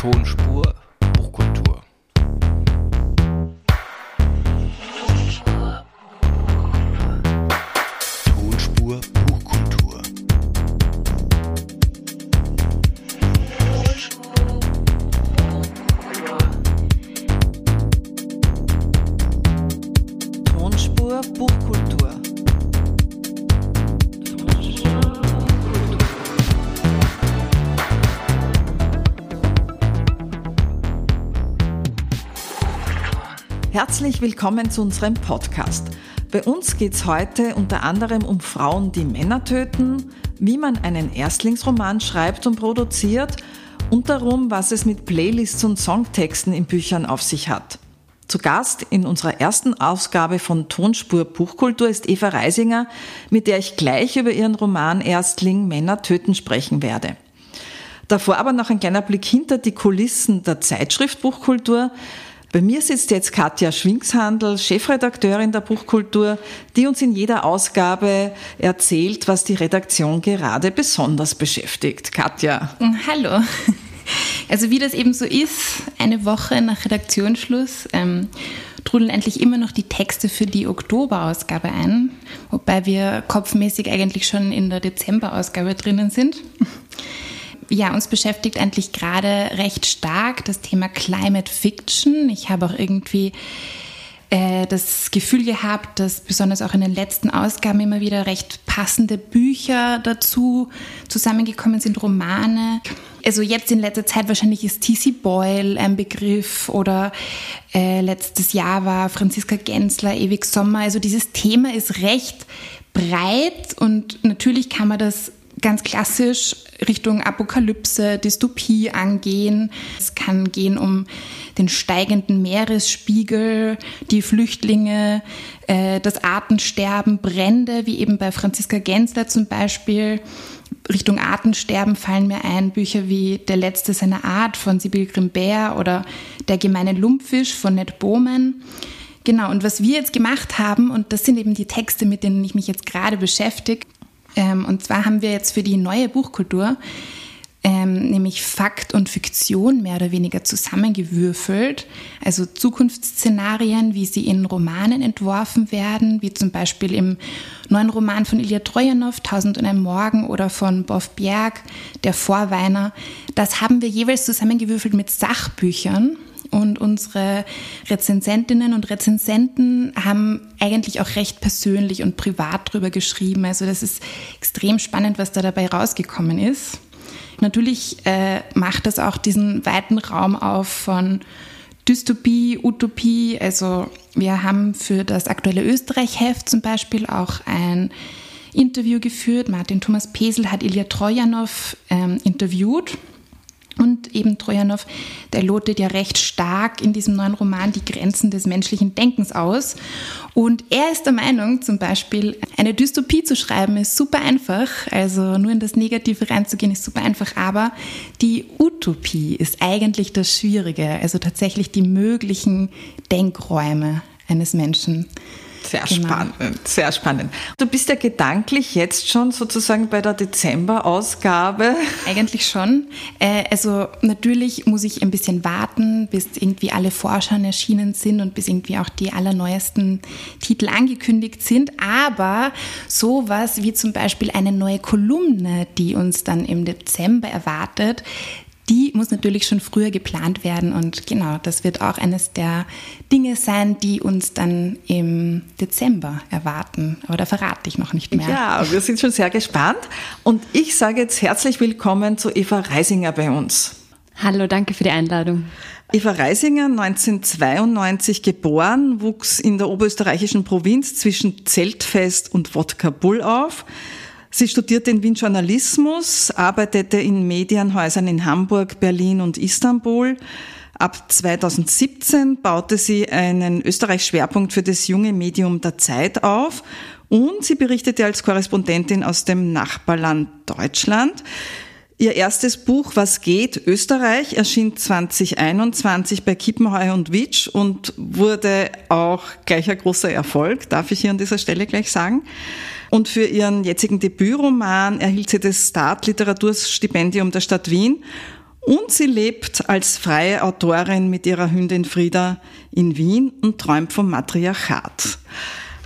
Tonspur Herzlich willkommen zu unserem Podcast. Bei uns geht es heute unter anderem um Frauen, die Männer töten, wie man einen Erstlingsroman schreibt und produziert und darum, was es mit Playlists und Songtexten in Büchern auf sich hat. Zu Gast in unserer ersten Ausgabe von Tonspur Buchkultur ist Eva Reisinger, mit der ich gleich über ihren Roman Erstling Männer töten sprechen werde. Davor aber noch ein kleiner Blick hinter die Kulissen der Zeitschrift Buchkultur. Bei mir sitzt jetzt Katja Schwingshandel, Chefredakteurin der Buchkultur, die uns in jeder Ausgabe erzählt, was die Redaktion gerade besonders beschäftigt. Katja. Hallo. Also wie das eben so ist, eine Woche nach Redaktionsschluss ähm, trudeln endlich immer noch die Texte für die Oktoberausgabe ein, wobei wir kopfmäßig eigentlich schon in der Dezemberausgabe drinnen sind. Ja, uns beschäftigt eigentlich gerade recht stark das Thema Climate Fiction. Ich habe auch irgendwie äh, das Gefühl gehabt, dass besonders auch in den letzten Ausgaben immer wieder recht passende Bücher dazu zusammengekommen sind, Romane. Also jetzt in letzter Zeit wahrscheinlich ist T.C. Boyle ein Begriff oder äh, letztes Jahr war Franziska Gensler, Ewig Sommer. Also dieses Thema ist recht breit und natürlich kann man das ganz klassisch Richtung Apokalypse, Dystopie angehen. Es kann gehen um den steigenden Meeresspiegel, die Flüchtlinge, äh, das Artensterben, Brände, wie eben bei Franziska Gensler zum Beispiel. Richtung Artensterben fallen mir ein Bücher wie Der letzte seiner Art von Sibyl Grimbert oder Der gemeine Lumpfisch von Ned Bowman. Genau, und was wir jetzt gemacht haben, und das sind eben die Texte, mit denen ich mich jetzt gerade beschäftige, ähm, und zwar haben wir jetzt für die neue Buchkultur ähm, nämlich Fakt und Fiktion mehr oder weniger zusammengewürfelt. Also Zukunftsszenarien, wie sie in Romanen entworfen werden, wie zum Beispiel im neuen Roman von Ilya Trojanow, Tausend und ein Morgen oder von Boff Bjerg, Der Vorweiner. Das haben wir jeweils zusammengewürfelt mit Sachbüchern. Und unsere Rezensentinnen und Rezensenten haben eigentlich auch recht persönlich und privat drüber geschrieben. Also das ist extrem spannend, was da dabei rausgekommen ist. Natürlich äh, macht das auch diesen weiten Raum auf von Dystopie, Utopie. Also wir haben für das aktuelle Österreich-Heft zum Beispiel auch ein Interview geführt. Martin Thomas Pesel hat Ilya Trojanow ähm, interviewt und eben Trojanow, der lotet ja recht stark in diesem neuen Roman die Grenzen des menschlichen Denkens aus. Und er ist der Meinung, zum Beispiel, eine Dystopie zu schreiben ist super einfach. Also nur in das Negative reinzugehen ist super einfach. Aber die Utopie ist eigentlich das Schwierige. Also tatsächlich die möglichen Denkräume eines Menschen. Sehr genau. spannend, sehr spannend. Du bist ja gedanklich jetzt schon sozusagen bei der Dezember-Ausgabe. Eigentlich schon. Äh, also natürlich muss ich ein bisschen warten, bis irgendwie alle Vorschauen erschienen sind und bis irgendwie auch die allerneuesten Titel angekündigt sind. Aber sowas wie zum Beispiel eine neue Kolumne, die uns dann im Dezember erwartet, die muss natürlich schon früher geplant werden und genau, das wird auch eines der Dinge sein, die uns dann im Dezember erwarten. Aber da verrate ich noch nicht mehr. Ja, wir sind schon sehr gespannt und ich sage jetzt herzlich willkommen zu Eva Reisinger bei uns. Hallo, danke für die Einladung. Eva Reisinger, 1992 geboren, wuchs in der oberösterreichischen Provinz zwischen Zeltfest und Wodka Bull auf. Sie studierte in Wien Journalismus, arbeitete in Medienhäusern in Hamburg, Berlin und Istanbul. Ab 2017 baute sie einen Österreich-Schwerpunkt für das junge Medium der Zeit auf und sie berichtete als Korrespondentin aus dem Nachbarland Deutschland. Ihr erstes Buch Was geht Österreich erschien 2021 bei Kippenheuer und Witsch und wurde auch gleich ein großer Erfolg, darf ich hier an dieser Stelle gleich sagen. Und für ihren jetzigen Debütroman erhielt sie das Start Literaturstipendium der Stadt Wien Und sie lebt als freie Autorin mit ihrer Hündin Frieda in Wien und träumt vom Matriarchat.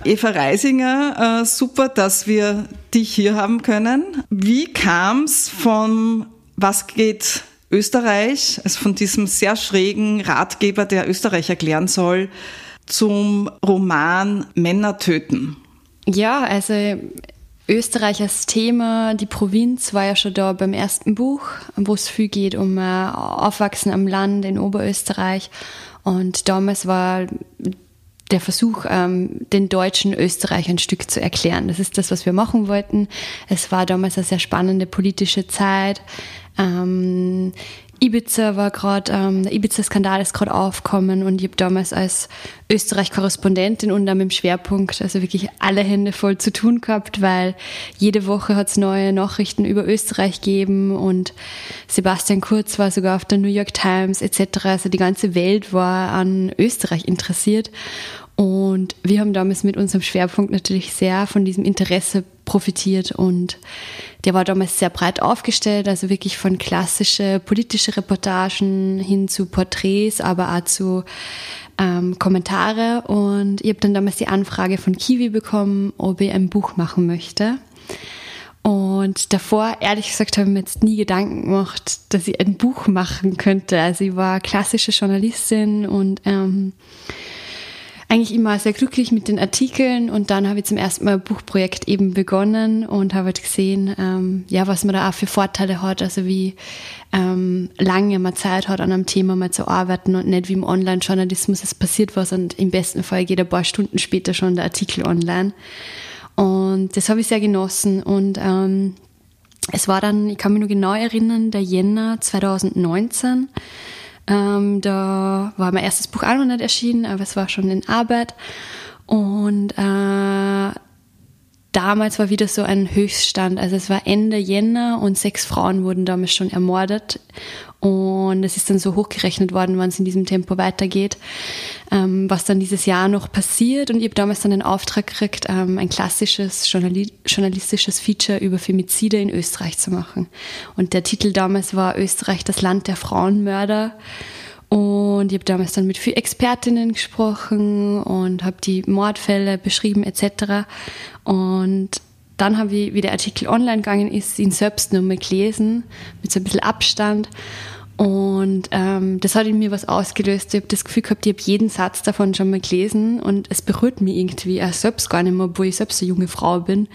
Eva Reisinger, äh, super, dass wir dich hier haben können. Wie kam es von Was geht Österreich, also von diesem sehr schrägen Ratgeber, der Österreich erklären soll, zum Roman Männer töten? Ja, also Österreich als Thema, die Provinz war ja schon da beim ersten Buch, wo es viel geht um äh, Aufwachsen am Land in Oberösterreich. Und damals war der Versuch, ähm, den Deutschen Österreich ein Stück zu erklären. Das ist das, was wir machen wollten. Es war damals eine sehr spannende politische Zeit. Ähm, Ibiza war gerade, ähm, der Ibiza-Skandal ist gerade aufgekommen und ich habe damals als Österreich-Korrespondentin und dann mit dem Schwerpunkt, also wirklich alle Hände voll zu tun gehabt, weil jede Woche hat es neue Nachrichten über Österreich gegeben und Sebastian Kurz war sogar auf der New York Times etc. Also die ganze Welt war an Österreich interessiert und wir haben damals mit unserem Schwerpunkt natürlich sehr von diesem Interesse profitiert und der war damals sehr breit aufgestellt, also wirklich von klassische politische Reportagen hin zu Porträts, aber auch zu ähm, Kommentare und ich habe dann damals die Anfrage von Kiwi bekommen, ob ich ein Buch machen möchte. Und davor, ehrlich gesagt, habe ich mir jetzt nie Gedanken gemacht, dass ich ein Buch machen könnte. Also ich war klassische Journalistin und ähm, eigentlich immer sehr glücklich mit den Artikeln und dann habe ich zum ersten Mal ein Buchprojekt eben begonnen und habe halt gesehen, ähm, ja, was man da auch für Vorteile hat, also wie ähm, lange man Zeit hat, an einem Thema mal zu arbeiten und nicht wie im Online-Journalismus, es passiert was und im besten Fall geht ein paar Stunden später schon der Artikel online. Und das habe ich sehr genossen und ähm, es war dann, ich kann mich nur genau erinnern, der Jänner 2019 ähm, da war mein erstes Buch auch noch nicht erschienen, aber es war schon in Arbeit. Und äh, damals war wieder so ein Höchststand. Also es war Ende Jänner und sechs Frauen wurden damals schon ermordet. Und es ist dann so hochgerechnet worden, wann es in diesem Tempo weitergeht, ähm, was dann dieses Jahr noch passiert. Und ich habe damals dann den Auftrag gekriegt, ähm, ein klassisches Journali journalistisches Feature über Femizide in Österreich zu machen. Und der Titel damals war Österreich, das Land der Frauenmörder. Und ich habe damals dann mit vielen Expertinnen gesprochen und habe die Mordfälle beschrieben etc. Und dann habe ich, wie der Artikel online gegangen ist, ihn selbst nochmal gelesen, mit so ein bisschen Abstand. Und ähm, das hat in mir was ausgelöst. Ich habe das Gefühl gehabt, ich habe jeden Satz davon schon mal gelesen und es berührt mich irgendwie auch selbst gar nicht mehr, obwohl ich selbst eine junge Frau bin.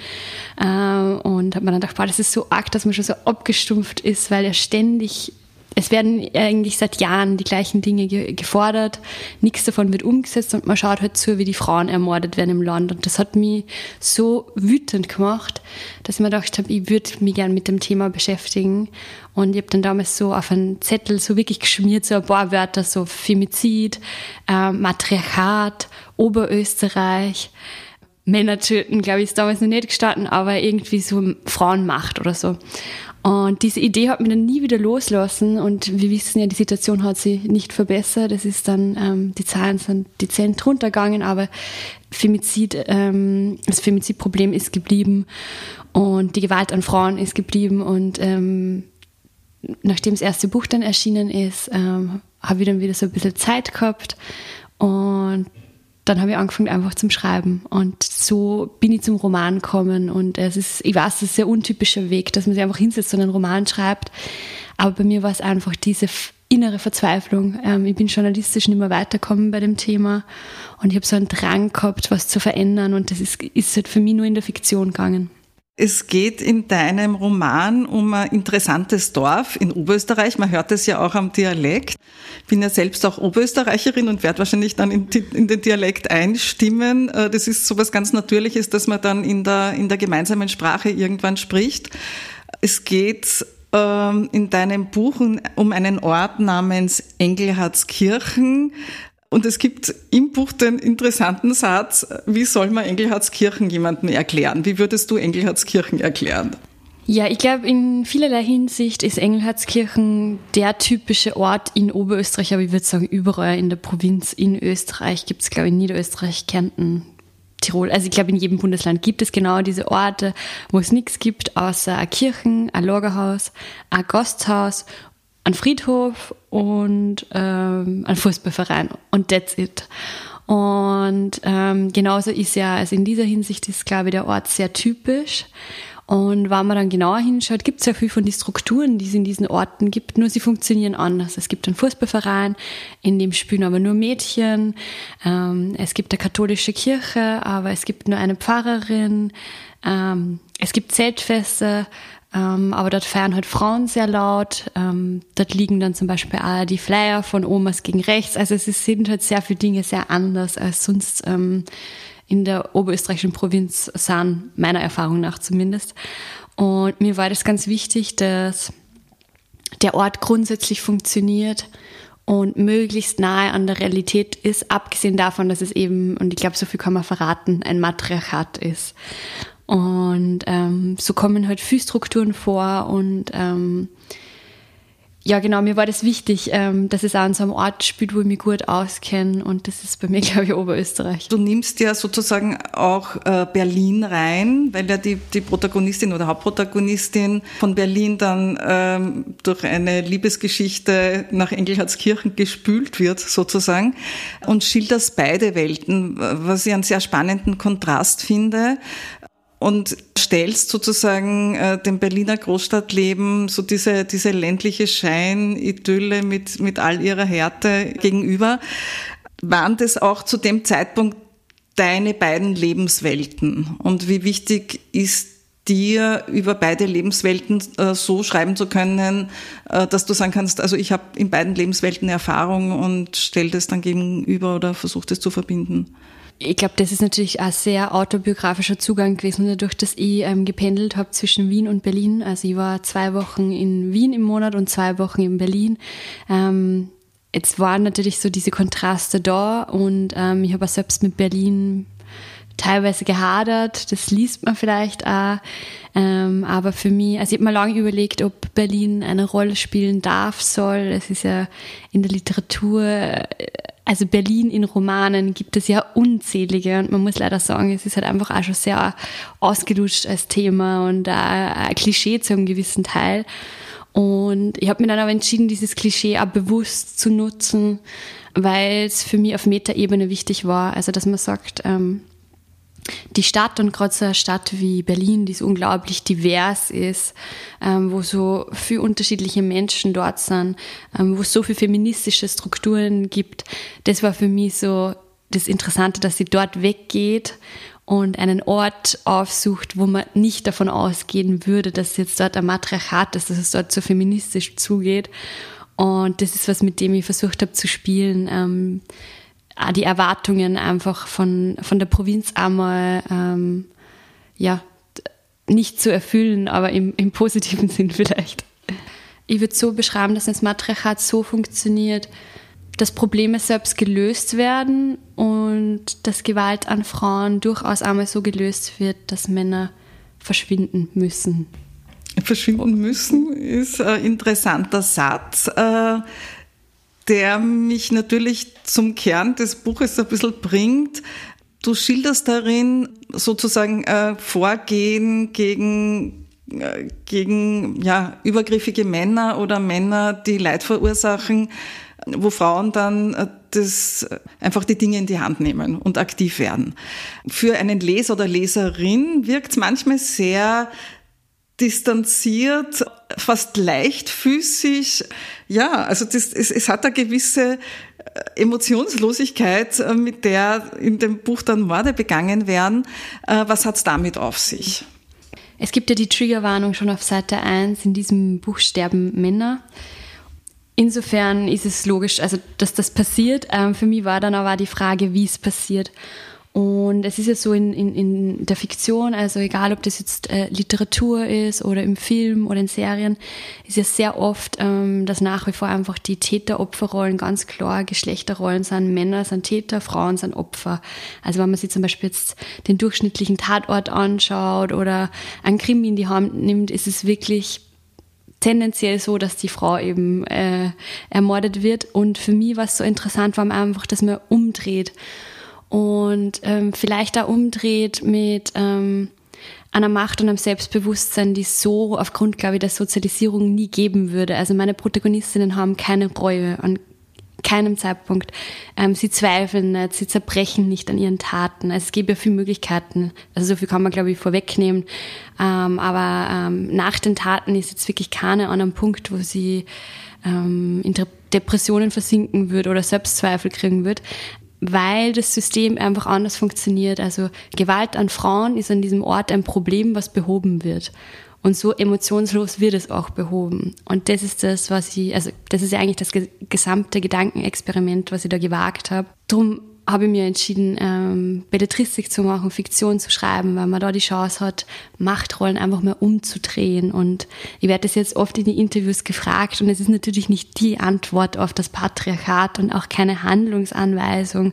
Ähm, und habe mir dann gedacht, boah, das ist so arg, dass man schon so abgestumpft ist, weil er ständig es werden eigentlich seit Jahren die gleichen Dinge ge gefordert. Nichts davon wird umgesetzt und man schaut halt zu, wie die Frauen ermordet werden im Land. Und das hat mich so wütend gemacht, dass ich mir gedacht habe, ich würde mich gern mit dem Thema beschäftigen. Und ich habe dann damals so auf einen Zettel so wirklich geschmiert, so ein paar Wörter, so Femizid, äh, Matriarchat, Oberösterreich. Männer töten, glaube ich, ist damals noch nicht gestanden, aber irgendwie so Frauenmacht oder so. Und diese Idee hat mich dann nie wieder loslassen und wir wissen ja, die Situation hat sich nicht verbessert. Es ist dann, ähm, die Zahlen sind dezent runtergegangen, aber Femizid, ähm, das Femizidproblem ist geblieben. Und die Gewalt an Frauen ist geblieben. Und ähm, nachdem das erste Buch dann erschienen ist, ähm, habe ich dann wieder so ein bisschen Zeit gehabt. Und dann habe ich angefangen einfach zum Schreiben. Und so bin ich zum Roman gekommen. Und es ist, ich weiß, es ist ein sehr untypischer Weg, dass man sich einfach hinsetzt und einen Roman schreibt, aber bei mir war es einfach diese innere Verzweiflung. Ähm, ich bin journalistisch nicht mehr weitergekommen bei dem Thema. Und ich habe so einen Drang gehabt, was zu verändern. Und das ist, ist halt für mich nur in der Fiktion gegangen. Es geht in deinem Roman um ein interessantes Dorf in Oberösterreich. Man hört es ja auch am Dialekt. Ich bin ja selbst auch Oberösterreicherin und werde wahrscheinlich dann in, in, den Dialekt einstimmen. Äh, das ist sowas ganz Natürliches, dass man dann in der, in der gemeinsamen Sprache irgendwann spricht. Es geht ähm, in deinem Buch um einen Ort namens Engelhardskirchen. Und es gibt im Buch den interessanten Satz, wie soll man Engelhardskirchen jemandem erklären? Wie würdest du Engelhardskirchen erklären? Ja, ich glaube, in vielerlei Hinsicht ist Engelhardskirchen der typische Ort in Oberösterreich, aber ich würde sagen, überall in der Provinz in Österreich gibt es, glaube ich, in Niederösterreich, Kärnten, Tirol. Also ich glaube, in jedem Bundesland gibt es genau diese Orte, wo es nichts gibt, außer ein Kirchen, ein Lagerhaus, ein Gasthaus einen Friedhof und ähm, einen Fußballverein und that's it. Und ähm, genauso ist ja, also in dieser Hinsicht ist, glaube ich, der Ort sehr typisch. Und wenn man dann genauer hinschaut, gibt es ja viel von den Strukturen, die es in diesen Orten gibt, nur sie funktionieren anders. Es gibt einen Fußballverein, in dem spielen aber nur Mädchen. Ähm, es gibt eine katholische Kirche, aber es gibt nur eine Pfarrerin. Ähm, es gibt Zeltfeste, ähm, aber dort feiern halt Frauen sehr laut. Ähm, dort liegen dann zum Beispiel auch die Flyer von Omas gegen rechts. Also es sind halt sehr viele Dinge sehr anders als sonst ähm, in der oberösterreichischen Provinz sind, meiner Erfahrung nach zumindest. Und mir war das ganz wichtig, dass der Ort grundsätzlich funktioniert und möglichst nahe an der Realität ist, abgesehen davon, dass es eben, und ich glaube, so viel kann man verraten, ein Matriarchat ist. Und ähm, so kommen halt viel Strukturen vor und ähm, ja, genau, mir war das wichtig, ähm, dass es auch an so einem Ort spielt, wo ich mich gut auskenne und das ist bei mir, glaube ich, Oberösterreich. Du nimmst ja sozusagen auch äh, Berlin rein, weil ja die, die Protagonistin oder Hauptprotagonistin von Berlin dann ähm, durch eine Liebesgeschichte nach Engelhardskirchen gespült wird, sozusagen, und schilderst beide Welten, was ich einen sehr spannenden Kontrast finde und stellst sozusagen äh, dem Berliner Großstadtleben so diese, diese ländliche Scheinidylle mit, mit all ihrer Härte gegenüber. Waren das auch zu dem Zeitpunkt deine beiden Lebenswelten? Und wie wichtig ist dir über beide Lebenswelten äh, so schreiben zu können, äh, dass du sagen kannst, also ich habe in beiden Lebenswelten Erfahrung und stell das dann gegenüber oder versuch das zu verbinden? ich glaube, das ist natürlich ein sehr autobiografischer Zugang gewesen, dadurch, dass ich ähm, gependelt habe zwischen Wien und Berlin. Also ich war zwei Wochen in Wien im Monat und zwei Wochen in Berlin. Ähm, jetzt waren natürlich so diese Kontraste da und ähm, ich habe auch selbst mit Berlin teilweise gehadert. Das liest man vielleicht auch. Ähm, aber für mich, also ich habe mir lange überlegt, ob Berlin eine Rolle spielen darf, soll. Es ist ja in der Literatur also Berlin in Romanen gibt es ja unzählige und man muss leider sagen, es ist halt einfach auch schon sehr ausgelutscht als Thema und ein Klischee zu einem gewissen Teil. Und ich habe mir dann aber entschieden, dieses Klischee auch bewusst zu nutzen, weil es für mich auf Metaebene wichtig war. Also dass man sagt, ähm, die Stadt und gerade so eine Stadt wie Berlin, die so unglaublich divers ist, ähm, wo so viele unterschiedliche Menschen dort sind, ähm, wo es so viele feministische Strukturen gibt, das war für mich so das Interessante, dass sie dort weggeht und einen Ort aufsucht, wo man nicht davon ausgehen würde, dass jetzt dort ein Matriarchat ist, dass es dort so feministisch zugeht. Und das ist was, mit dem ich versucht habe zu spielen. Ähm, auch die Erwartungen einfach von, von der Provinz einmal ähm, ja, nicht zu erfüllen, aber im, im positiven Sinn vielleicht. Ich würde so beschreiben, dass das Matriarchat so funktioniert, dass Probleme selbst gelöst werden und dass Gewalt an Frauen durchaus einmal so gelöst wird, dass Männer verschwinden müssen. Verschwinden müssen ist ein interessanter Satz. Der mich natürlich zum Kern des Buches ein bisschen bringt. Du schilderst darin sozusagen äh, Vorgehen gegen äh, gegen ja, übergriffige Männer oder Männer, die Leid verursachen, wo Frauen dann äh, das äh, einfach die Dinge in die Hand nehmen und aktiv werden. Für einen Leser oder Leserin wirkt es manchmal sehr distanziert, fast leichtfüßig. Ja, also das, es, es hat eine gewisse äh, Emotionslosigkeit, äh, mit der in dem Buch dann Morde begangen werden. Äh, was hat's damit auf sich? Es gibt ja die Triggerwarnung schon auf Seite 1. In diesem Buch sterben Männer. Insofern ist es logisch, also dass das passiert. Ähm, für mich war dann aber die Frage, wie es passiert. Und es ist ja so in, in, in der Fiktion, also egal ob das jetzt äh, Literatur ist oder im Film oder in Serien, ist ja sehr oft, ähm, dass nach wie vor einfach die Täter-Opfer-Rollen ganz klar Geschlechterrollen sind. Männer sind Täter, Frauen sind Opfer. Also wenn man sich zum Beispiel jetzt den durchschnittlichen Tatort anschaut oder ein Krimi in die Hand nimmt, ist es wirklich tendenziell so, dass die Frau eben äh, ermordet wird. Und für mich war es so interessant, war einfach, dass man umdreht und ähm, vielleicht da umdreht mit ähm, einer Macht und einem Selbstbewusstsein, die so aufgrund, glaube ich, der Sozialisierung nie geben würde. Also meine Protagonistinnen haben keine Reue an keinem Zeitpunkt. Ähm, sie zweifeln nicht, sie zerbrechen nicht an ihren Taten. Also es gibt ja viele Möglichkeiten. Also so viel kann man, glaube ich, vorwegnehmen. Ähm, aber ähm, nach den Taten ist jetzt wirklich keine an einem Punkt, wo sie ähm, in Depressionen versinken wird oder Selbstzweifel kriegen wird weil das System einfach anders funktioniert. Also Gewalt an Frauen ist an diesem Ort ein Problem, was behoben wird. Und so emotionslos wird es auch behoben. Und das ist das, was ich, also das ist ja eigentlich das gesamte Gedankenexperiment, was ich da gewagt habe. Drum habe ich mir entschieden, ähm, Belletristik zu machen, Fiktion zu schreiben, weil man da die Chance hat, Machtrollen einfach mal umzudrehen. Und ich werde das jetzt oft in die Interviews gefragt und es ist natürlich nicht die Antwort auf das Patriarchat und auch keine Handlungsanweisung.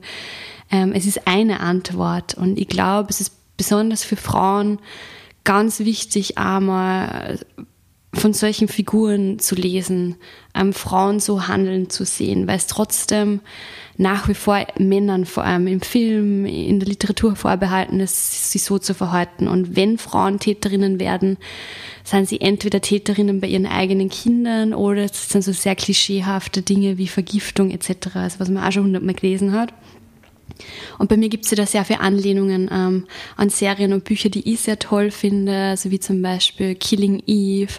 Ähm, es ist eine Antwort und ich glaube, es ist besonders für Frauen ganz wichtig, einmal von solchen Figuren zu lesen, ähm, Frauen so handeln zu sehen, weil es trotzdem nach wie vor Männern, vor allem im Film, in der Literatur vorbehalten ist, sich so zu verhalten. Und wenn Frauen Täterinnen werden, sind sie entweder Täterinnen bei ihren eigenen Kindern oder es sind so sehr klischeehafte Dinge wie Vergiftung etc., also was man auch schon hundertmal gelesen hat. Und bei mir gibt es ja da sehr viele Anlehnungen ähm, an Serien und Bücher, die ich sehr toll finde, also wie zum Beispiel Killing Eve,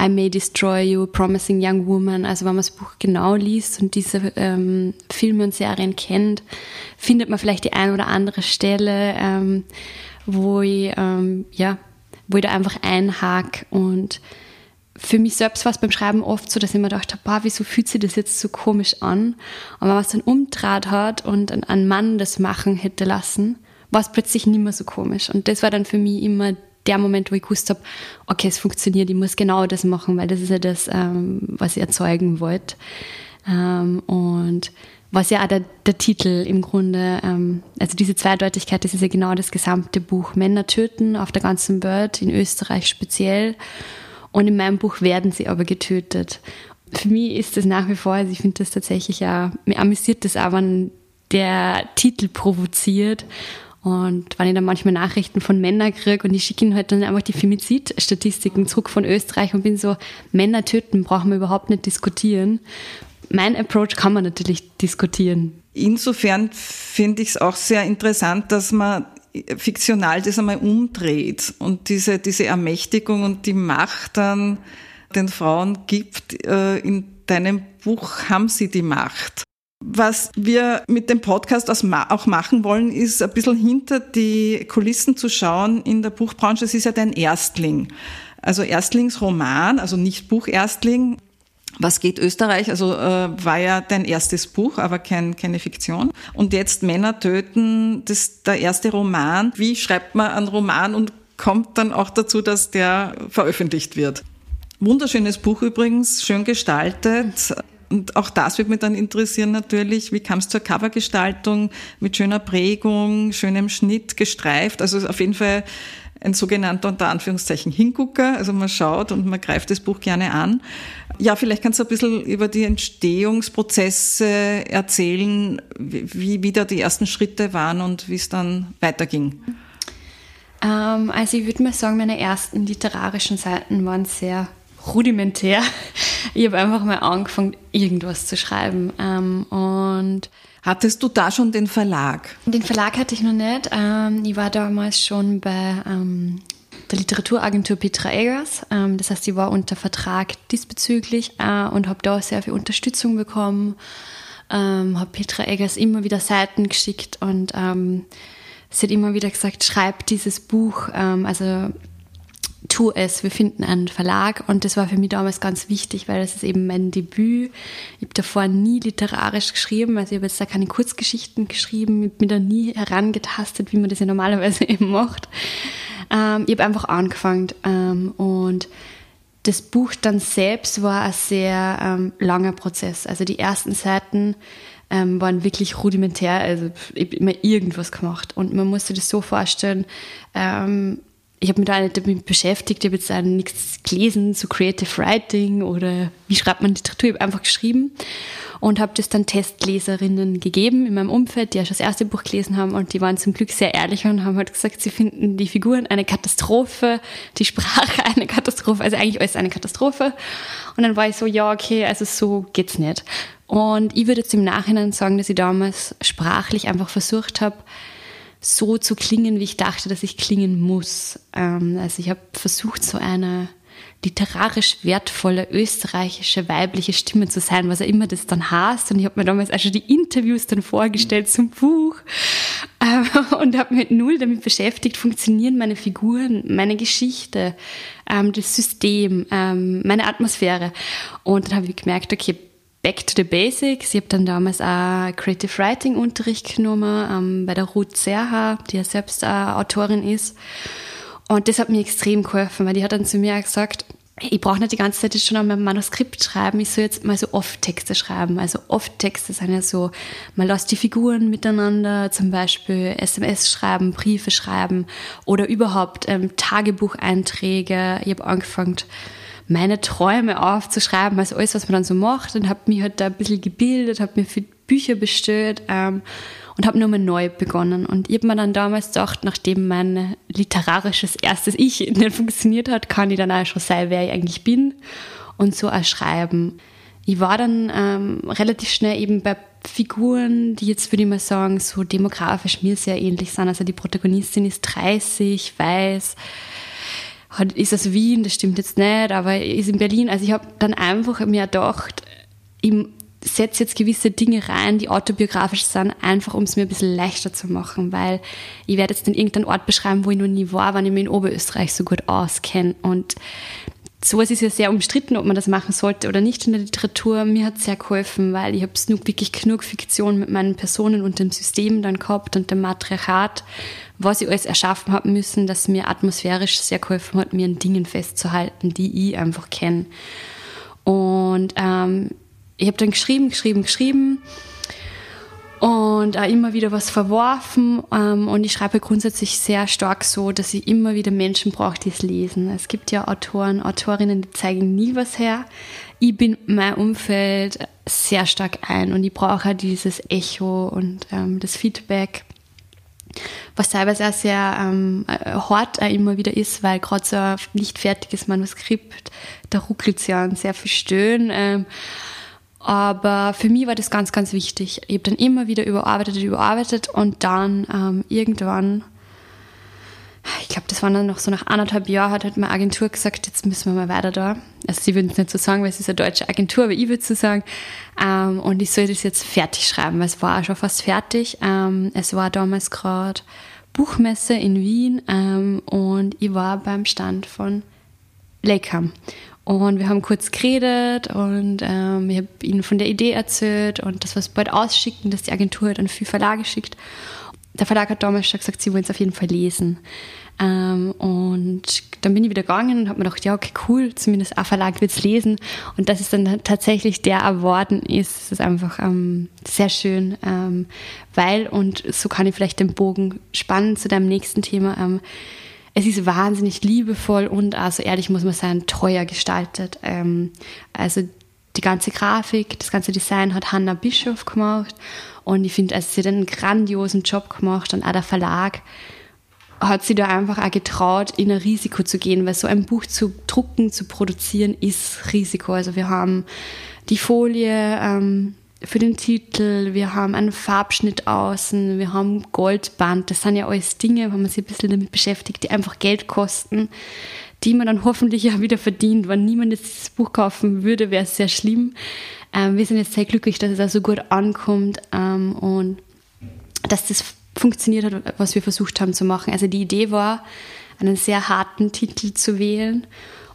I May Destroy You, Promising Young Woman. Also wenn man das Buch genau liest und diese ähm, Filme und Serien kennt, findet man vielleicht die ein oder andere Stelle, ähm, wo ich ähm, ja, wo ich da einfach einhake und für mich selbst war es beim Schreiben oft so, dass ich mir dachte, boah, wieso fühlt sich das jetzt so komisch an? Und wenn man es dann umdraht hat und ein Mann das machen hätte lassen, war es plötzlich nicht mehr so komisch. Und das war dann für mich immer der Moment, wo ich gewusst habe, okay, es funktioniert, ich muss genau das machen, weil das ist ja das, ähm, was ich erzeugen wollte. Ähm, und was ja auch der, der Titel im Grunde, ähm, also diese Zweideutigkeit, das ist ja genau das gesamte Buch. Männer töten auf der ganzen Welt, in Österreich speziell. Und in meinem Buch werden sie aber getötet. Für mich ist das nach wie vor, also ich finde das tatsächlich ja, mir amüsiert das auch, wenn der Titel provoziert. Und wenn ich dann manchmal Nachrichten von Männern kriege und die schicken halt dann einfach die Femizidstatistiken zurück von Österreich und bin so, Männer töten brauchen wir überhaupt nicht diskutieren. Mein Approach kann man natürlich diskutieren. Insofern finde ich es auch sehr interessant, dass man fiktional das einmal umdreht und diese, diese Ermächtigung und die Macht dann den Frauen gibt. Äh, in deinem Buch haben sie die Macht. Was wir mit dem Podcast auch machen wollen, ist ein bisschen hinter die Kulissen zu schauen in der Buchbranche. Es ist ja dein Erstling. Also Erstlingsroman, also nicht Bucherstling, was geht Österreich? Also äh, war ja dein erstes Buch, aber kein, keine Fiktion. Und jetzt Männer töten, das ist der erste Roman. Wie schreibt man einen Roman und kommt dann auch dazu, dass der veröffentlicht wird? Wunderschönes Buch übrigens, schön gestaltet. Und auch das wird mich dann interessieren natürlich, wie kam es zur Covergestaltung mit schöner Prägung, schönem Schnitt, gestreift. Also auf jeden Fall ein sogenannter unter Anführungszeichen Hingucker. Also man schaut und man greift das Buch gerne an. Ja, vielleicht kannst du ein bisschen über die Entstehungsprozesse erzählen, wie, wie da die ersten Schritte waren und wie es dann weiterging. Ähm, also ich würde mal sagen, meine ersten literarischen Seiten waren sehr rudimentär. Ich habe einfach mal angefangen, irgendwas zu schreiben. Ähm, und Hattest du da schon den Verlag? Den Verlag hatte ich noch nicht. Ähm, ich war damals schon bei ähm, der Literaturagentur Petra Eggers. Ähm, das heißt, ich war unter Vertrag diesbezüglich äh, und habe da sehr viel Unterstützung bekommen. habe Petra Eggers immer wieder Seiten geschickt und sie hat immer wieder gesagt, schreib dieses Buch. also tu es, wir finden einen Verlag und das war für mich damals ganz wichtig, weil das ist eben mein Debüt. Ich habe davor nie literarisch geschrieben, also ich habe jetzt da keine Kurzgeschichten geschrieben, ich bin da nie herangetastet, wie man das ja normalerweise eben macht. Ähm, ich habe einfach angefangen ähm, und das Buch dann selbst war ein sehr ähm, langer Prozess. Also die ersten Seiten ähm, waren wirklich rudimentär. Also ich habe immer irgendwas gemacht. Und man musste das so vorstellen, ähm, ich habe mich da nicht damit beschäftigt, ich habe jetzt auch nichts gelesen zu Creative Writing oder wie schreibt man Literatur, ich habe einfach geschrieben und habe das dann Testleserinnen gegeben in meinem Umfeld, die ja schon das erste Buch gelesen haben und die waren zum Glück sehr ehrlich und haben halt gesagt, sie finden die Figuren eine Katastrophe, die Sprache eine Katastrophe, also eigentlich alles eine Katastrophe. Und dann war ich so, ja, okay, also so geht's nicht. Und ich würde jetzt im Nachhinein sagen, dass ich damals sprachlich einfach versucht habe, so zu klingen, wie ich dachte, dass ich klingen muss. Ähm, also ich habe versucht, so eine literarisch wertvolle österreichische weibliche Stimme zu sein, was auch immer das dann heißt. Und ich habe mir damals auch schon die Interviews dann vorgestellt zum Buch ähm, und habe mich null damit beschäftigt, funktionieren meine Figuren, meine Geschichte, ähm, das System, meine Atmosphäre. Und dann habe ich gemerkt, okay, back to the basics. Ich habe dann damals auch Creative Writing Unterricht genommen ähm, bei der Ruth Serha, die ja selbst auch Autorin ist. Und das hat mir extrem geholfen, weil die hat dann zu mir gesagt, ich brauche nicht die ganze Zeit schon an meinem Manuskript schreiben, ich soll jetzt mal so oft Texte schreiben. Also oft Texte sind ja so, man lässt die Figuren miteinander, zum Beispiel SMS schreiben, Briefe schreiben oder überhaupt ähm, Tagebucheinträge. Ich habe angefangen, meine Träume aufzuschreiben, also alles, was man dann so macht und habe mich halt da ein bisschen gebildet, habe mir viel Bücher bestellt ähm, und habe nochmal neu begonnen. Und ich habe mir dann damals gedacht, nachdem mein literarisches erstes Ich nicht funktioniert hat, kann ich dann auch schon sein, wer ich eigentlich bin und so auch schreiben. Ich war dann ähm, relativ schnell eben bei Figuren, die jetzt würde ich mal sagen, so demografisch mir sehr ähnlich sind. Also die Protagonistin ist 30, weiß, ist aus Wien, das stimmt jetzt nicht, aber ist in Berlin. Also ich habe dann einfach mir gedacht, ich setze jetzt gewisse Dinge rein, die autobiografisch sind, einfach um es mir ein bisschen leichter zu machen, weil ich werde jetzt in irgendeinen Ort beschreiben, wo ich noch nie war, wenn ich mich in Oberösterreich so gut auskenne. Und sowas ist ja sehr umstritten, ob man das machen sollte oder nicht in der Literatur. Mir hat es sehr geholfen, weil ich habe es wirklich genug Fiktion mit meinen Personen und dem System dann gehabt und dem Matriarchat, was ich alles erschaffen habe müssen, dass mir atmosphärisch sehr geholfen hat, mir an Dingen festzuhalten, die ich einfach kenne. Und ähm, ich habe dann geschrieben, geschrieben, geschrieben und auch immer wieder was verworfen. Ähm, und ich schreibe grundsätzlich sehr stark so, dass ich immer wieder Menschen brauche, die es lesen. Es gibt ja Autoren, Autorinnen, die zeigen nie was her. Ich bin mein Umfeld sehr stark ein und ich brauche dieses Echo und ähm, das Feedback was teilweise auch sehr ähm, hart auch immer wieder ist, weil gerade so ein nicht fertiges Manuskript, da ruckelt es ja an sehr viel Stöhnen. Ähm, aber für mich war das ganz, ganz wichtig. Ich habe dann immer wieder überarbeitet, überarbeitet und dann ähm, irgendwann, ich glaube, das war dann noch so nach anderthalb Jahren, hat halt meine Agentur gesagt, jetzt müssen wir mal weiter da. Also sie würden es nicht so sagen, weil es ist eine deutsche Agentur, aber ich würde so sagen. Ähm, und ich soll das jetzt fertig schreiben, weil es war auch schon fast fertig. Ähm, es war damals gerade Buchmesse in Wien ähm, und ich war beim Stand von Lakeham. Und wir haben kurz geredet und ähm, ich habe ihnen von der Idee erzählt und dass wir es bald ausschicken, dass die Agentur dann viel Verlage schickt. Der Verlag hat damals schon gesagt, sie wollen es auf jeden Fall lesen. Ähm, und dann bin ich wieder gegangen und habe mir gedacht, ja, okay, cool, zumindest ein Verlag wird es lesen. Und dass es dann tatsächlich der erworben ist, ist einfach ähm, sehr schön, ähm, weil, und so kann ich vielleicht den Bogen spannen zu deinem nächsten Thema, ähm, es ist wahnsinnig liebevoll und also ehrlich muss man sagen, teuer gestaltet. Ähm, also die ganze Grafik, das ganze Design hat Hannah Bischof gemacht und ich finde, also sie hat einen grandiosen Job gemacht und auch der Verlag hat sie da einfach auch getraut, in ein Risiko zu gehen, weil so ein Buch zu drucken, zu produzieren, ist Risiko. Also wir haben die Folie ähm, für den Titel, wir haben einen Farbschnitt außen, wir haben Goldband. Das sind ja alles Dinge, wenn man sich ein bisschen damit beschäftigt, die einfach Geld kosten, die man dann hoffentlich ja wieder verdient. Wenn niemand jetzt dieses Buch kaufen würde, wäre es sehr schlimm. Ähm, wir sind jetzt sehr glücklich, dass es auch so gut ankommt ähm, und dass das funktioniert hat, was wir versucht haben zu machen. Also die Idee war, einen sehr harten Titel zu wählen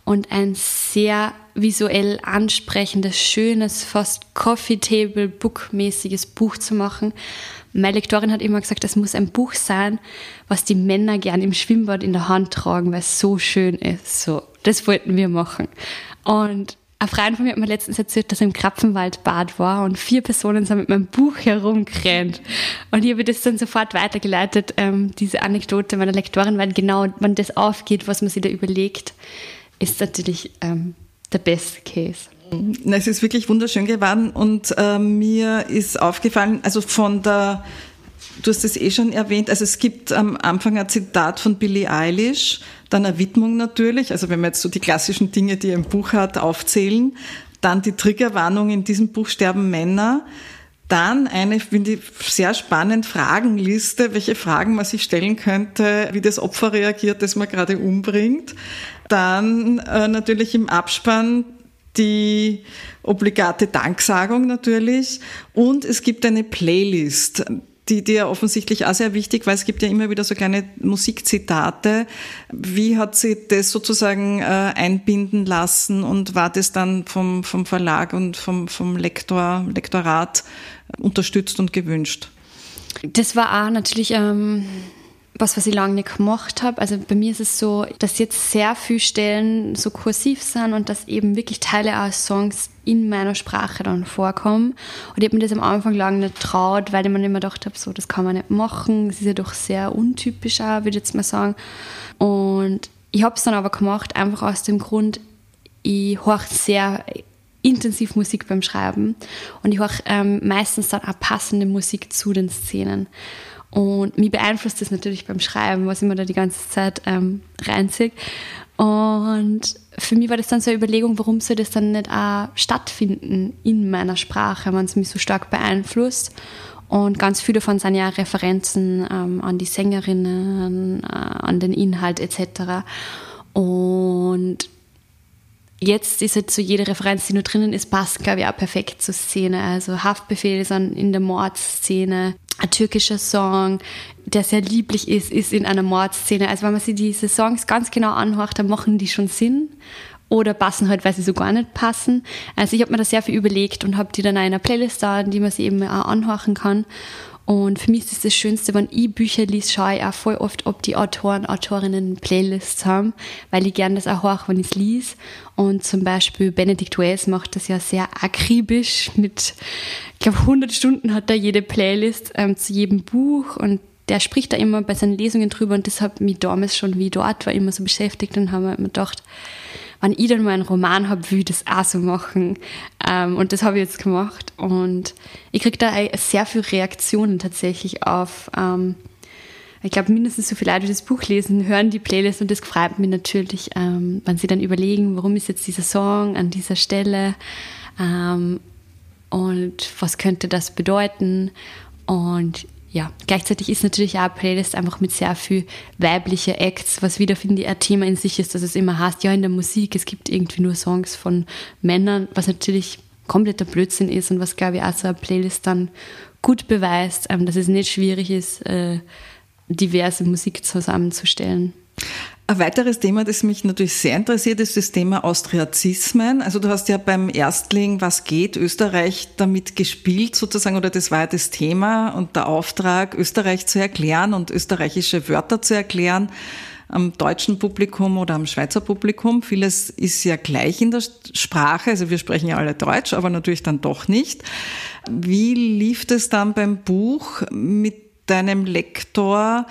und ein sehr visuell ansprechendes, schönes, fast Coffee Table Book mäßiges Buch zu machen. Meine Lektorin hat immer gesagt, es muss ein Buch sein, was die Männer gern im Schwimmbad in der Hand tragen, weil es so schön ist. So, das wollten wir machen. Und ein Freund von mir hat mir letztens erzählt, dass er im Krapfenwaldbad war und vier Personen sind mit meinem Buch herumgerannt. Und ich habe das dann sofort weitergeleitet, ähm, diese Anekdote meiner Lektorin, weil genau, wenn das aufgeht, was man sich da überlegt, ist natürlich ähm, der best case. Es ist wirklich wunderschön geworden und äh, mir ist aufgefallen, also von der, du hast es eh schon erwähnt, also es gibt am Anfang ein Zitat von Billie Eilish, dann eine Widmung natürlich, also wenn wir jetzt so die klassischen Dinge, die im Buch hat, aufzählen, dann die Triggerwarnung in diesem Buch sterben Männer, dann eine, finde ich, sehr spannend Fragenliste, welche Fragen man sich stellen könnte, wie das Opfer reagiert, das man gerade umbringt. Dann äh, natürlich im Abspann die obligate Danksagung natürlich und es gibt eine Playlist die dir offensichtlich auch sehr wichtig, weil es gibt ja immer wieder so kleine Musikzitate. Wie hat sie das sozusagen äh, einbinden lassen und war das dann vom, vom Verlag und vom, vom Lektor, Lektorat unterstützt und gewünscht? Das war auch natürlich ähm, was, was ich lange nicht gemacht habe. Also bei mir ist es so, dass jetzt sehr viele Stellen so kursiv sind und dass eben wirklich Teile aus Songs in meiner Sprache dann vorkommen. Und ich habe mir das am Anfang lange nicht traut, weil ich mir immer gedacht habe, so, das kann man nicht machen. Das ist ja doch sehr untypisch würde ich jetzt mal sagen. Und ich habe es dann aber gemacht, einfach aus dem Grund, ich höre sehr intensiv Musik beim Schreiben und ich höre ähm, meistens dann auch passende Musik zu den Szenen. Und mich beeinflusst das natürlich beim Schreiben, was ich mir da die ganze Zeit ähm, reinziehe. Und für mich war das dann so eine Überlegung, warum soll das dann nicht auch stattfinden in meiner Sprache, wenn es mich so stark beeinflusst. Und ganz viele davon sind ja Referenzen ähm, an die Sängerinnen, äh, an den Inhalt etc. Und jetzt ist jetzt so jede Referenz, die nur drinnen ist, passt, glaube ich, auch perfekt zur Szene. Also Haftbefehl ist in der Mordszene, ein türkischer Song, der sehr lieblich ist, ist in einer Mordszene. Also wenn man sich diese Songs ganz genau anhört, dann machen die schon Sinn oder passen halt, weil sie so gar nicht passen. Also ich habe mir da sehr viel überlegt und habe die dann in einer Playlist da, die man sich eben auch anhören kann. Und für mich ist das, das Schönste, wenn ich Bücher lese, schaue ich auch voll oft, ob die Autoren, Autorinnen Playlists haben, weil ich gerne das auch höre, wenn ich es lese. Und zum Beispiel Benedict Wells macht das ja sehr akribisch mit, ich glaube, 100 Stunden hat er jede Playlist ähm, zu jedem Buch und der spricht da immer bei seinen Lesungen drüber und das hat mich damals schon, wie dort war, immer so beschäftigt und haben wir immer gedacht, wenn ich dann mal einen Roman habe, will ich das auch so machen. Ähm, und das habe ich jetzt gemacht. Und ich kriege da sehr viele Reaktionen tatsächlich auf. Ähm, ich glaube, mindestens so viele Leute, die das Buch lesen, hören die Playlist und das freut mich natürlich, ähm, wenn sie dann überlegen, warum ist jetzt dieser Song an dieser Stelle ähm, und was könnte das bedeuten. Und ja, gleichzeitig ist natürlich auch eine Playlist einfach mit sehr viel weibliche Acts, was wieder, finde ich, ein Thema in sich ist, dass es immer heißt, ja, in der Musik, es gibt irgendwie nur Songs von Männern, was natürlich kompletter Blödsinn ist und was, glaube ich, auch so eine Playlist dann gut beweist, ähm, dass es nicht schwierig ist, äh, diverse Musik zusammenzustellen. Ein weiteres Thema, das mich natürlich sehr interessiert, ist das Thema Austriazismen. Also du hast ja beim Erstling Was geht Österreich damit gespielt sozusagen oder das war ja das Thema und der Auftrag, Österreich zu erklären und österreichische Wörter zu erklären am deutschen Publikum oder am Schweizer Publikum. Vieles ist ja gleich in der Sprache, also wir sprechen ja alle Deutsch, aber natürlich dann doch nicht. Wie lief es dann beim Buch mit deinem Lektor?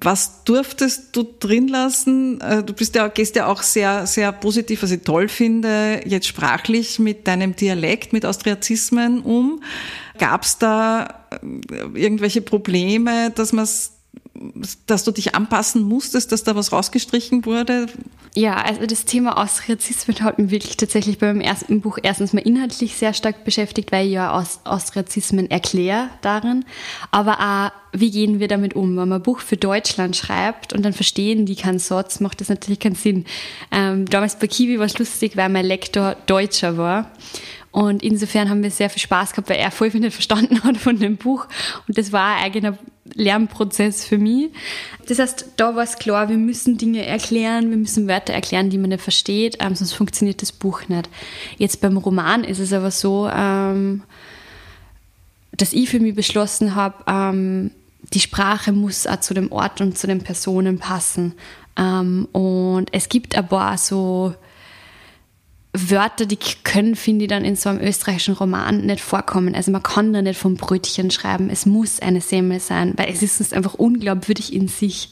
Was durftest du drin lassen? Äh, du bist ja, gehst ja auch sehr, sehr positiv, was ich toll finde, jetzt sprachlich mit deinem Dialekt, mit Austriazismen um. Gab es da äh, irgendwelche Probleme, dass man dass du dich anpassen musstest, dass da was rausgestrichen wurde? Ja, also das Thema Austriazismen hat mich wirklich tatsächlich beim ersten Buch erstens mal inhaltlich sehr stark beschäftigt, weil ich ja Austriazismen erkläre darin, aber auch, wie gehen wir damit um? Wenn man ein Buch für Deutschland schreibt und dann verstehen die keinen Satz, macht das natürlich keinen Sinn. Ähm, damals bei Kiwi war es lustig, weil mein Lektor Deutscher war und insofern haben wir sehr viel Spaß gehabt, weil er voll viel nicht verstanden hat von dem Buch. Und das war ein eigener Lernprozess für mich. Das heißt, da war es klar, wir müssen Dinge erklären, wir müssen Wörter erklären, die man nicht versteht, ähm, sonst funktioniert das Buch nicht. Jetzt beim Roman ist es aber so, ähm, dass ich für mich beschlossen habe, ähm, die Sprache muss auch zu dem Ort und zu den Personen passen. Ähm, und es gibt ein paar so Wörter, die können, finde ich, dann in so einem österreichischen Roman nicht vorkommen. Also man kann da nicht vom Brötchen schreiben. Es muss eine Semmel sein, weil es ist sonst einfach unglaubwürdig in sich.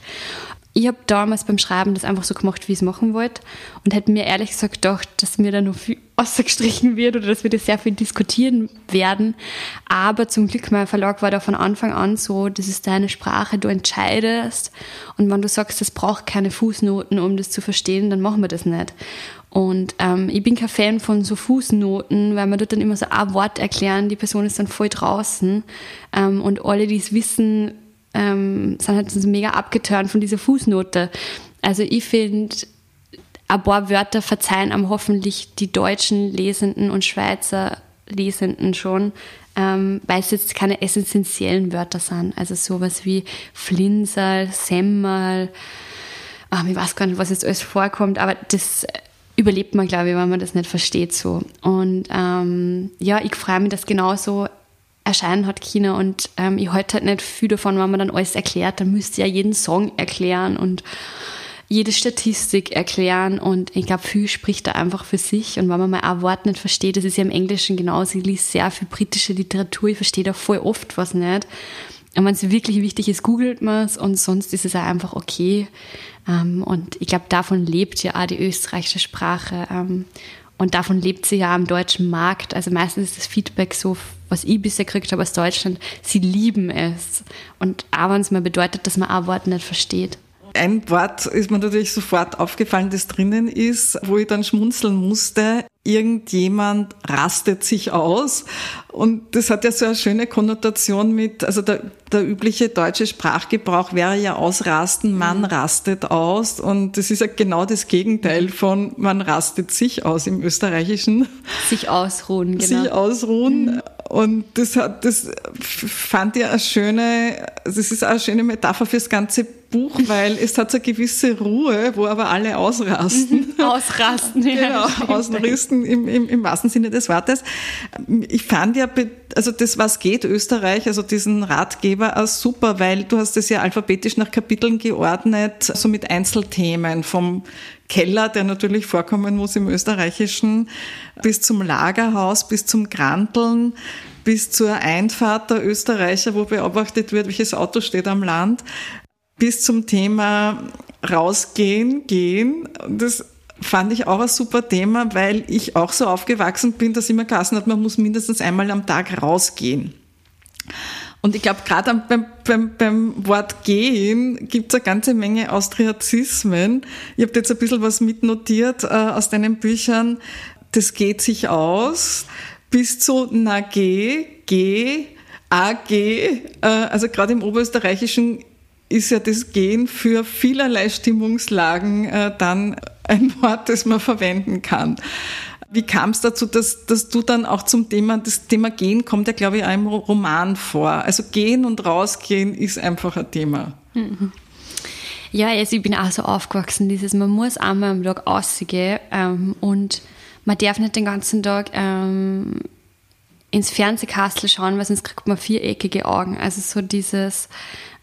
Ich habe damals beim Schreiben das einfach so gemacht, wie ich es machen wollte und hätte mir ehrlich gesagt gedacht, dass mir da noch viel ausgestrichen wird oder dass wir das sehr viel diskutieren werden. Aber zum Glück, mein Verlag war da von Anfang an so, das ist deine Sprache, du entscheidest und wenn du sagst, es braucht keine Fußnoten, um das zu verstehen, dann machen wir das nicht. Und ähm, ich bin kein Fan von so Fußnoten, weil man dort dann immer so ein Wort erklären, die Person ist dann voll draußen. Ähm, und alle, die es wissen, ähm, sind halt so mega abgeturnt von dieser Fußnote. Also ich finde, ein paar Wörter verzeihen am hoffentlich die deutschen Lesenden und Schweizer Lesenden schon, ähm, weil es jetzt keine essentiellen Wörter sind. Also sowas wie Flinsal, Semmel, ähm, ich weiß gar nicht, was jetzt alles vorkommt, aber das überlebt man, glaube ich, wenn man das nicht versteht so. Und ähm, ja, ich freue mich, dass genauso erscheinen hat China und ähm, ich halte halt nicht viel davon, wenn man dann alles erklärt, dann müsst ihr ja jeden Song erklären und jede Statistik erklären. Und ich glaube, viel spricht da einfach für sich. Und wenn man mal ein Wort nicht versteht, das ist ja im Englischen genauso, ich lese sehr viel britische Literatur, ich verstehe da voll oft was nicht und wenn es wirklich wichtig ist, googelt man es und sonst ist es auch einfach okay ähm, und ich glaube, davon lebt ja auch die österreichische Sprache ähm, und davon lebt sie ja am deutschen Markt, also meistens ist das Feedback so was ich bisher gekriegt habe aus Deutschland, sie lieben es. Und auch wenn es mal bedeutet, dass man ein Wort nicht versteht. Ein Wort ist mir natürlich sofort aufgefallen, das drinnen ist, wo ich dann schmunzeln musste irgendjemand rastet sich aus. Und das hat ja so eine schöne Konnotation mit, also der, der übliche deutsche Sprachgebrauch wäre ja ausrasten, man mhm. rastet aus. Und das ist ja genau das Gegenteil von man rastet sich aus im Österreichischen. Sich ausruhen, genau. Sich ausruhen. Mhm. Und das hat, das fand ich eine schöne, das ist eine schöne Metapher fürs ganze Buch, weil es hat so eine gewisse Ruhe, wo aber alle ausrasten. Mhm. Ausrasten, ja. Genau, ausrasten im, im, im wahrsten Sinne des Wortes. Ich fand ja, also das Was geht Österreich, also diesen Ratgeber auch super, weil du hast es ja alphabetisch nach Kapiteln geordnet, so mit Einzelthemen vom Keller, der natürlich vorkommen muss im Österreichischen, bis zum Lagerhaus, bis zum Granteln, bis zur Einfahrt der Österreicher, wo beobachtet wird, welches Auto steht am Land bis zum Thema rausgehen, gehen. Das fand ich auch ein super Thema, weil ich auch so aufgewachsen bin, dass immer Kassen hat, man muss mindestens einmal am Tag rausgehen. Und ich glaube, gerade beim, beim, beim Wort gehen gibt es eine ganze Menge Austriazismen. Ich habe jetzt ein bisschen was mitnotiert äh, aus deinen Büchern. Das geht sich aus. Bis zu na geh, geh, AG, äh, also gerade im Oberösterreichischen ist ja das Gehen für vielerlei Stimmungslagen äh, dann ein Wort, das man verwenden kann. Wie kam es dazu, dass, dass du dann auch zum Thema, das Thema Gehen kommt ja, glaube ich, auch im Roman vor. Also Gehen und Rausgehen ist einfach ein Thema. Mhm. Ja, also ich bin auch so aufgewachsen, dieses, man muss einmal am Tag rausgehen ähm, und man darf nicht den ganzen Tag ähm, ins Fernsehkastel schauen, weil sonst kriegt man viereckige Augen. Also so dieses,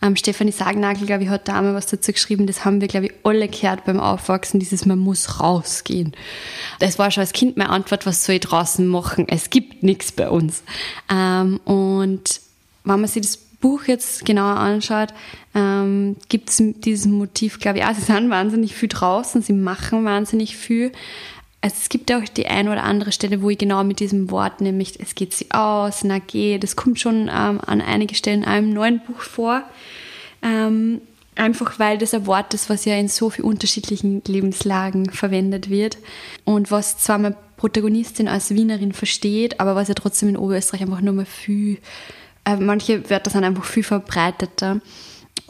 ähm, Stefanie Sagnagel, glaube ich, hat da einmal was dazu geschrieben, das haben wir, glaube ich, alle gehört beim Aufwachsen, dieses man muss rausgehen. Das war schon als Kind meine Antwort, was soll ich draußen machen? Es gibt nichts bei uns. Ähm, und wenn man sich das Buch jetzt genauer anschaut, ähm, gibt es dieses Motiv, glaube ich, auch. Sie sind wahnsinnig viel draußen, sie machen wahnsinnig viel. Also es gibt auch die ein oder andere Stelle, wo ich genau mit diesem Wort, nämlich es geht sie aus, na geh, das kommt schon ähm, an einigen Stellen in einem neuen Buch vor. Ähm, einfach weil das ein Wort ist, was ja in so vielen unterschiedlichen Lebenslagen verwendet wird und was zwar meine Protagonistin als Wienerin versteht, aber was ja trotzdem in Oberösterreich einfach nur mal viel, äh, manche Wörter sind einfach viel verbreiteter.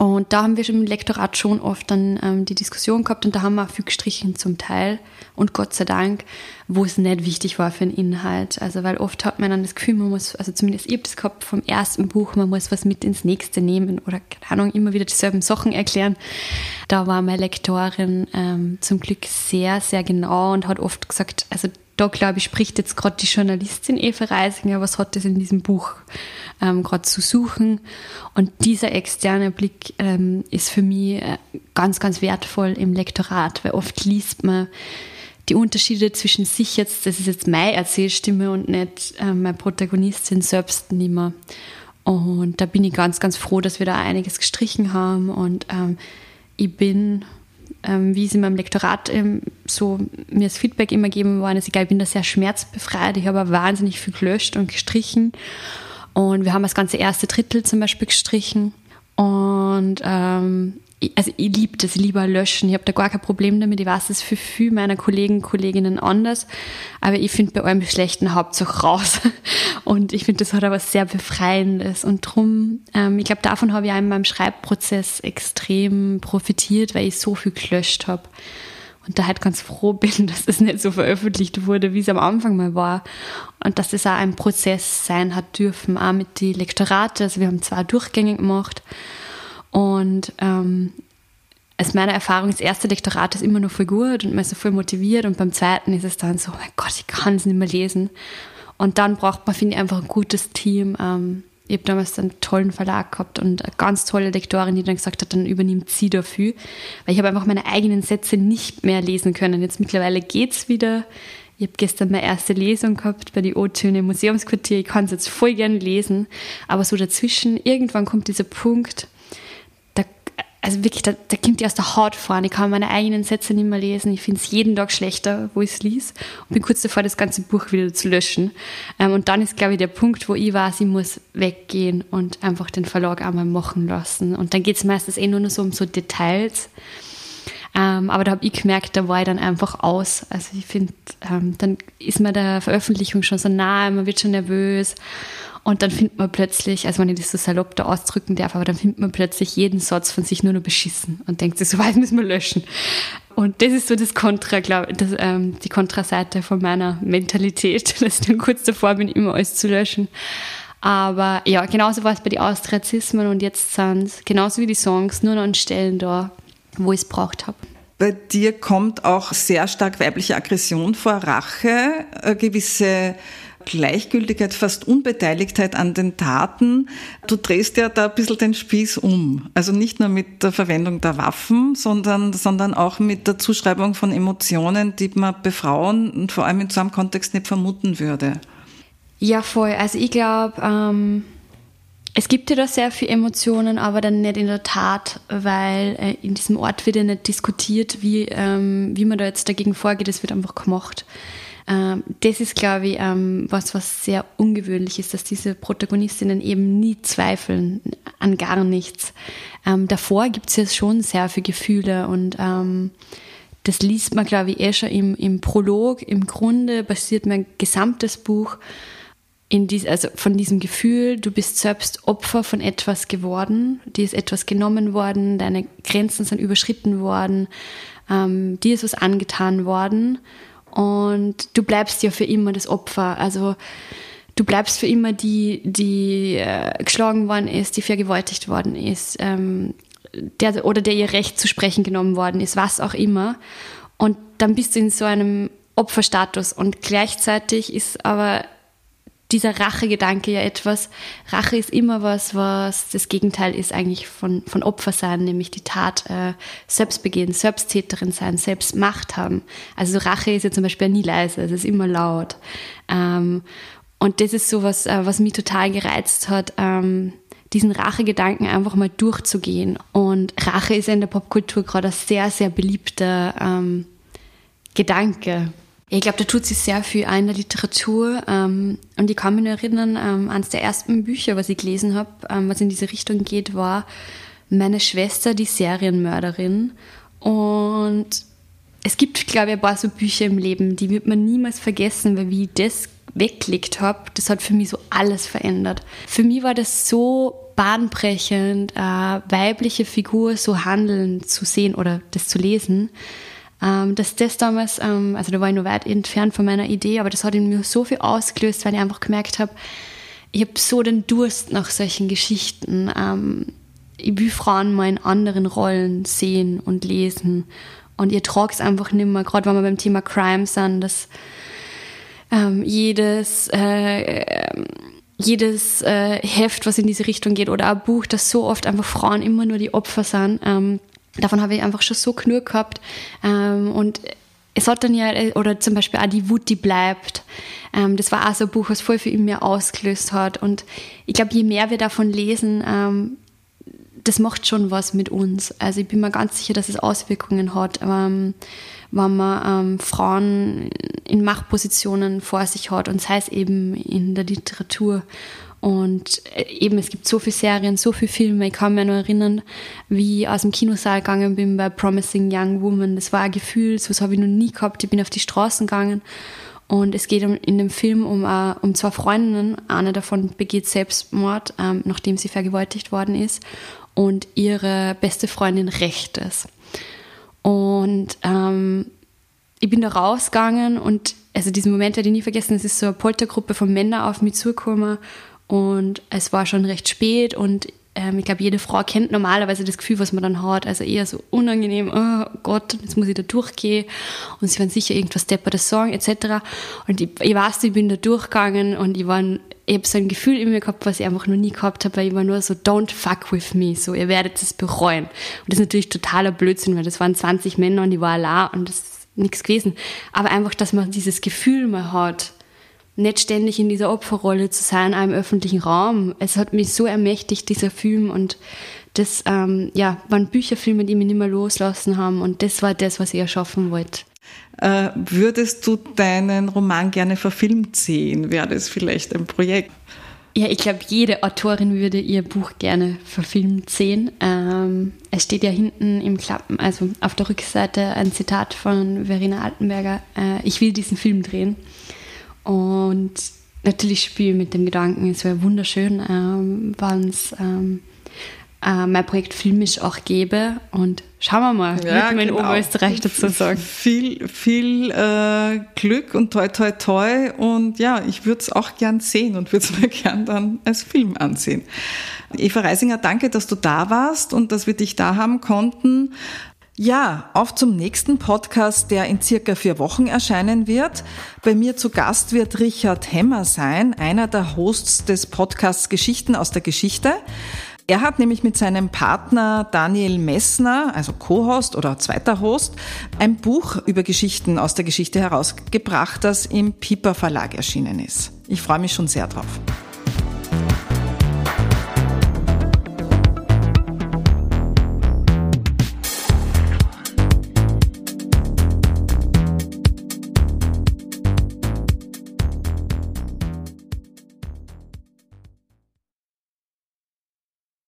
Und da haben wir schon im Lektorat schon oft dann ähm, die Diskussion gehabt und da haben wir auch viel gestrichen zum Teil und Gott sei Dank, wo es nicht wichtig war für den Inhalt. Also weil oft hat man dann das Gefühl, man muss, also zumindest ich habe das gehabt vom ersten Buch, man muss was mit ins nächste nehmen oder keine Ahnung, immer wieder dieselben Sachen erklären. Da war meine Lektorin ähm, zum Glück sehr, sehr genau und hat oft gesagt, also da glaube ich, spricht jetzt gerade die Journalistin Eva Reisinger, was hat das in diesem Buch ähm, gerade zu suchen. Und dieser externe Blick ähm, ist für mich äh, ganz, ganz wertvoll im Lektorat, weil oft liest man die Unterschiede zwischen sich jetzt, das ist jetzt meine Erzählstimme und nicht äh, meine Protagonistin selbst nicht mehr. Und da bin ich ganz, ganz froh, dass wir da einiges gestrichen haben. Und ähm, ich bin, wie es in meinem Lektorat ähm, so mir das Feedback immer gegeben worden ist, egal, ich bin da sehr schmerzbefreit. Ich habe wahnsinnig viel gelöscht und gestrichen. Und wir haben das ganze erste Drittel zum Beispiel gestrichen. Und ähm, also ich liebe das, lieber löschen. Ich habe da gar kein Problem damit. Ich weiß es für viele meiner Kollegen, Kolleginnen anders. Aber ich finde bei allem Schlechten Hauptsache raus. Und ich finde, das hat aber sehr Befreiendes. Und drum, ähm, ich glaube, davon habe ich auch in meinem Schreibprozess extrem profitiert, weil ich so viel gelöscht habe. Und da halt ganz froh bin, dass es nicht so veröffentlicht wurde, wie es am Anfang mal war. Und dass es auch ein Prozess sein hat dürfen, auch mit den Lektorate. Also wir haben zwei Durchgänge gemacht. Und ähm, aus meiner Erfahrung, das erste Lektorat ist immer noch voll gut und man ist so voll motiviert und beim zweiten ist es dann so, mein Gott, ich kann es nicht mehr lesen. Und dann braucht man, finde ich, einfach ein gutes Team. Ähm, ich habe damals einen tollen Verlag gehabt und eine ganz tolle Lektorin, die dann gesagt hat, dann übernimmt sie dafür. Weil ich habe einfach meine eigenen Sätze nicht mehr lesen können. Jetzt mittlerweile geht es wieder. Ich habe gestern meine erste Lesung gehabt bei die O-Töne im Museumsquartier. Ich kann es jetzt voll gerne lesen. Aber so dazwischen, irgendwann kommt dieser Punkt, also wirklich, da, da kommt die aus der Haut fahren. Ich kann meine eigenen Sätze nicht mehr lesen. Ich finde es jeden Tag schlechter, wo ich es lese. Und bin kurz davor, das ganze Buch wieder zu löschen. Ähm, und dann ist, glaube ich, der Punkt, wo ich weiß, ich muss weggehen und einfach den Verlag einmal machen lassen. Und dann geht es meistens eh nur noch so um so Details. Ähm, aber da habe ich gemerkt, da war ich dann einfach aus. Also ich finde, ähm, dann ist man der Veröffentlichung schon so nahe, man wird schon nervös. Und dann findet man plötzlich, also wenn ich das so salopp da ausdrücken darf, aber dann findet man plötzlich jeden Satz von sich nur noch beschissen und denkt sich, so weit müssen wir löschen. Und das ist so das Kontra, glaube ich, ähm, die Kontraseite von meiner Mentalität, dass ich dann kurz davor bin, immer alles zu löschen. Aber ja, genauso war es bei den Austriazismen und jetzt sind genauso wie die Songs nur noch an Stellen da, wo ich es braucht habe. Bei dir kommt auch sehr stark weibliche Aggression vor, Rache, gewisse Gleichgültigkeit, fast Unbeteiligtheit an den Taten. Du drehst ja da ein bisschen den Spieß um. Also nicht nur mit der Verwendung der Waffen, sondern, sondern auch mit der Zuschreibung von Emotionen, die man bei Frauen und vor allem in so einem Kontext nicht vermuten würde. Ja, voll. Also ich glaube, ähm, es gibt ja da sehr viele Emotionen, aber dann nicht in der Tat, weil äh, in diesem Ort wird ja nicht diskutiert, wie, ähm, wie man da jetzt dagegen vorgeht. Es wird einfach gemacht. Ähm, das ist, glaube ich, ähm, was, was sehr ungewöhnlich ist, dass diese Protagonistinnen eben nie zweifeln an gar nichts. Davor gibt es ja schon sehr viele Gefühle und das liest man, glaube ich, eh schon im, im Prolog. Im Grunde basiert mein gesamtes Buch in dies, also von diesem Gefühl, du bist selbst Opfer von etwas geworden, dir ist etwas genommen worden, deine Grenzen sind überschritten worden, ähm, dir ist was angetan worden und du bleibst ja für immer das Opfer. Also du bleibst für immer die, die äh, geschlagen worden ist, die vergewaltigt worden ist, ähm, der, oder der ihr Recht zu sprechen genommen worden ist, was auch immer. Und dann bist du in so einem Opferstatus und gleichzeitig ist aber dieser Rachegedanke ja etwas. Rache ist immer was, was das Gegenteil ist eigentlich von, von Opfer sein, nämlich die Tat äh, selbst begehen, Selbsttäterin sein, selbst Macht haben. Also Rache ist ja zum Beispiel nie leise, es ist immer laut. Ähm, und das ist so was, äh, was mich total gereizt hat, ähm, diesen Rachegedanken einfach mal durchzugehen. Und Rache ist ja in der Popkultur gerade ein sehr, sehr beliebter ähm, Gedanke. Ich glaube, da tut sich sehr viel ein in der Literatur. Ähm, und ich kann mich nur erinnern, ähm, eines der ersten Bücher, was ich gelesen habe, ähm, was in diese Richtung geht, war Meine Schwester, die Serienmörderin. Und es gibt, glaube ich, ein paar so Bücher im Leben, die wird man niemals vergessen, weil wie ich das weggelegt habe, das hat für mich so alles verändert. Für mich war das so bahnbrechend, eine weibliche Figur so handeln zu sehen oder das zu lesen ähm, dass das damals, ähm, also da war ich noch weit entfernt von meiner Idee, aber das hat in mir so viel ausgelöst, weil ich einfach gemerkt habe, ich habe so den Durst nach solchen Geschichten. Ähm, ich will Frauen mal in anderen Rollen sehen und lesen. Und ihr tragt es einfach nicht mehr, gerade wenn wir beim Thema Crime sind, dass ähm, jedes, äh, jedes äh, Heft, was in diese Richtung geht, oder ein Buch, das so oft einfach Frauen immer nur die Opfer sind, ähm, davon habe ich einfach schon so genug gehabt. Ähm, und es hat dann ja, oder zum Beispiel auch die Wut, die bleibt. Ähm, das war auch so ein Buch, was voll für ihn mir ausgelöst hat. Und ich glaube, je mehr wir davon lesen, ähm, das macht schon was mit uns. Also ich bin mir ganz sicher, dass es Auswirkungen hat, ähm, wenn man ähm, Frauen in Machtpositionen vor sich hat und sei es eben in der Literatur. Und äh, eben, es gibt so viele Serien, so viele Filme. Ich kann mich noch erinnern, wie ich aus dem Kinosaal gegangen bin bei Promising Young Woman. Das war ein Gefühl, so habe ich noch nie gehabt. Ich bin auf die Straßen gegangen und es geht in dem Film um, uh, um zwei Freundinnen. Eine davon begeht Selbstmord, ähm, nachdem sie vergewaltigt worden ist. Und ihre beste Freundin rächt es. Und ähm, ich bin da rausgegangen und also diesen Moment werde ich nie vergessen. Es ist so eine Poltergruppe von Männern auf mich zugekommen und es war schon recht spät und ähm, ich glaube, jede Frau kennt normalerweise das Gefühl, was man dann hat. Also eher so unangenehm, oh Gott, jetzt muss ich da durchgehen. Und sie werden sicher irgendwas Deppertes sagen, etc. Und ich, ich weiß, ich bin da durchgegangen und ich war ich habe so ein Gefühl in mir gehabt, was ich einfach noch nie gehabt habe, weil ich war nur so, don't fuck with me, so, ihr werdet es bereuen. Und das ist natürlich totaler Blödsinn, weil das waren 20 Männer und ich war allein und das ist nichts gewesen. Aber einfach, dass man dieses Gefühl mal hat, nicht ständig in dieser Opferrolle zu sein, einem öffentlichen Raum. Es hat mich so ermächtigt, dieser Film. Und das ähm, ja, waren Bücherfilme, die mich nicht mehr loslassen haben. Und das war das, was ich erschaffen wollte. Äh, würdest du deinen Roman gerne verfilmt sehen? Wäre das vielleicht ein Projekt? Ja, ich glaube, jede Autorin würde ihr Buch gerne verfilmt sehen. Ähm, es steht ja hinten im Klappen, also auf der Rückseite ein Zitat von Verena Altenberger. Äh, ich will diesen Film drehen. Und natürlich spiele ich mit dem Gedanken, es wäre wunderschön, ähm, wenn es ähm, äh, mein Projekt filmisch auch gäbe. Und schauen wir mal, ja, man genau. Oberösterreich dazu sagen. Viel, viel äh, Glück und toi, toi, toi. Und ja, ich würde es auch gern sehen und würde es mir gern dann als Film ansehen. Eva Reisinger, danke, dass du da warst und dass wir dich da haben konnten. Ja, auf zum nächsten Podcast, der in circa vier Wochen erscheinen wird. Bei mir zu Gast wird Richard Hemmer sein, einer der Hosts des Podcasts Geschichten aus der Geschichte. Er hat nämlich mit seinem Partner Daniel Messner, also Co-Host oder zweiter Host, ein Buch über Geschichten aus der Geschichte herausgebracht, das im Piper Verlag erschienen ist. Ich freue mich schon sehr drauf.